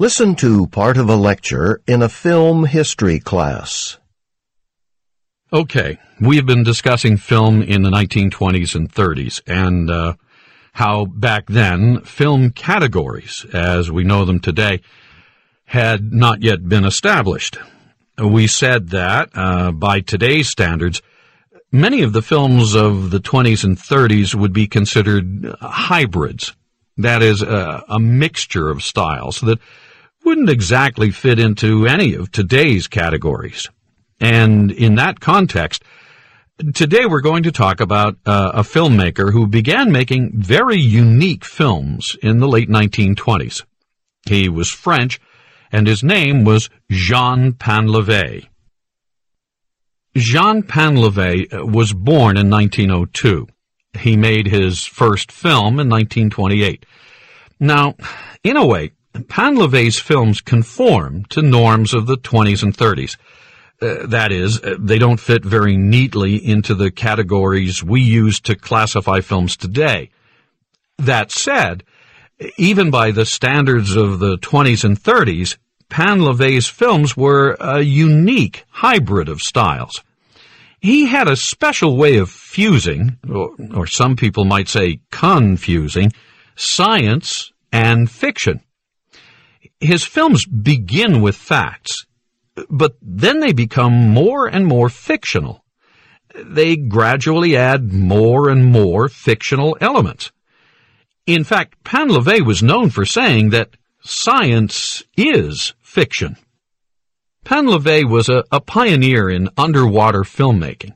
Listen to part of a lecture in a film history class. Okay, we have been discussing film in the 1920s and 30s and uh, how back then film categories, as we know them today, had not yet been established. We said that, uh, by today's standards, many of the films of the 20s and 30s would be considered hybrids. That is, uh, a mixture of styles that wouldn't exactly fit into any of today's categories. And in that context, today we're going to talk about uh, a filmmaker who began making very unique films in the late 1920s. He was French, and his name was Jean Painlevé. Jean Painlevé uh, was born in 1902. He made his first film in 1928. Now, in a way, Painlevé's films conform to norms of the 20s and 30s. Uh, that is, uh, they don't fit very neatly into the categories we use to classify films today. That said, even by the standards of the 20s and 30s, Painlevé's films were a unique hybrid of styles. He had a special way of fusing, or, or some people might say confusing, science and fiction. His films begin with facts but then they become more and more fictional. They gradually add more and more fictional elements. In fact, Painlevé was known for saying that science is fiction. Painlevé was a, a pioneer in underwater filmmaking,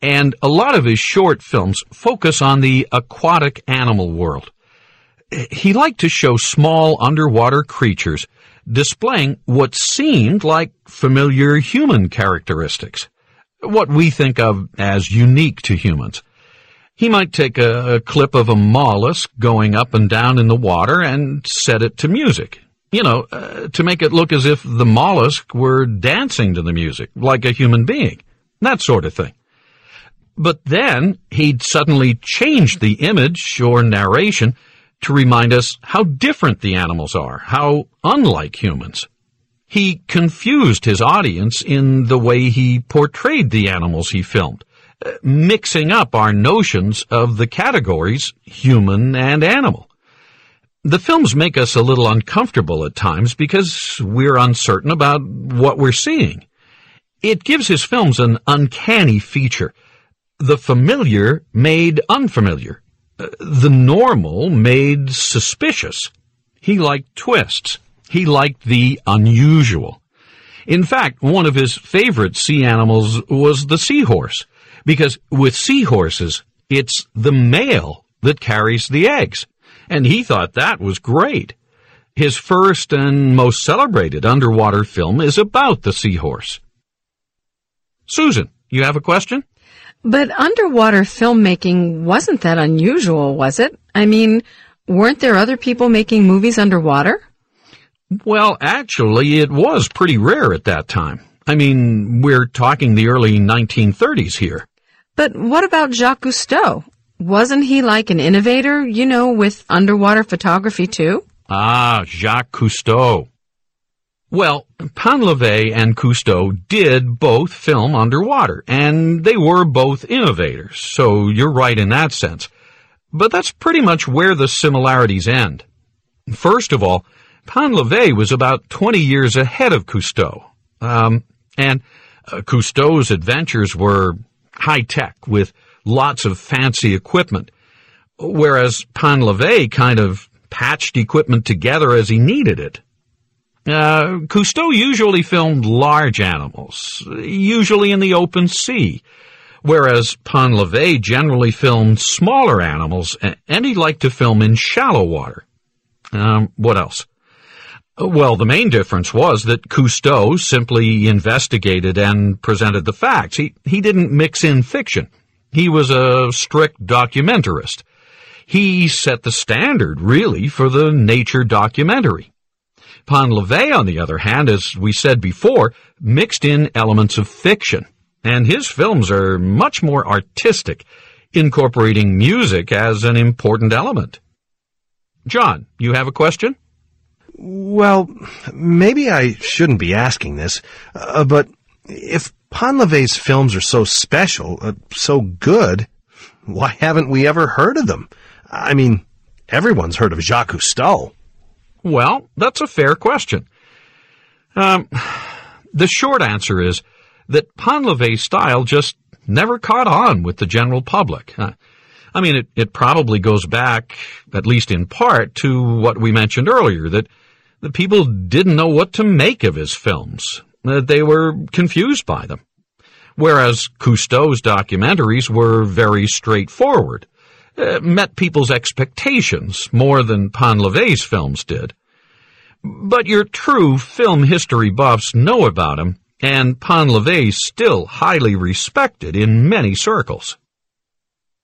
and a lot of his short films focus on the aquatic animal world. He liked to show small underwater creatures displaying what seemed like familiar human characteristics, what we think of as unique to humans. He might take a, a, clip of a mollusk going up and down in the water and set it to music. You know, uh, to make it look as if the mollusk were dancing to the music, like a human being. That sort of thing. But then he'd suddenly change the image or narration to remind us how different the animals are, how unlike humans. He confused his audience in the way he portrayed the animals he filmed, uh, mixing up our notions of the categories human and animal. The films make us a little uncomfortable at times because we're uncertain about what we're seeing. It gives his films an uncanny feature. The familiar made unfamiliar the normal made suspicious. He liked twists. He liked the unusual. In fact, one of his favorite sea animals was the seahorse, because with seahorses, it's the male that carries the eggs, and he thought that was great. His first and most celebrated underwater film is about the seahorse. Susan, you have a question? But underwater filmmaking wasn't that unusual, was it? I mean, weren't there other people making movies underwater? Well, actually, it was pretty rare at that time. I mean, we're talking the early 1930s here. But what about Jacques Cousteau? Wasn't he like an innovator, you know, with underwater photography too? Ah, Jacques Cousteau. Well, Painlevé and Cousteau did both film underwater, and they were both innovators, so you're right in that sense. But that's pretty much where the similarities end. First of all, Painlevé was about 20 years ahead of Cousteau. Um, and uh, Cousteau's adventures were high tech with lots of fancy equipment, whereas Painlevé kind of patched equipment together as he needed it. Uh, Cousteau usually filmed large animals, usually in the open sea, whereas Painlevé generally filmed smaller animals, and he liked to film in shallow water. Um, what else? Well, the main difference was that Cousteau simply investigated and presented the facts. He, he didn't mix in fiction. He was a strict documentarist. He set the standard, really, for the nature documentary. Painlevé, on the other hand, as we said before, mixed in elements of fiction, and his films are much more artistic, incorporating music as an important element. John, you have a question? Well, maybe I shouldn't be asking this, uh, but if Painlevé's films are so special, uh, so good, why haven't we ever heard of them? I mean, everyone's heard of Jacques Cousteau. Well, that's a fair question. Um, the short answer is that Painlevé's style just never caught on with the general public. Uh, I mean, it, it probably goes back, at least in part, to what we mentioned earlier, that the people didn't know what to make of his films. That they were confused by them. Whereas Cousteau's documentaries were very straightforward, uh, met people's expectations more than Painlevé's films did. But your true film history buffs know about him, and Painlevé is still highly respected in many circles.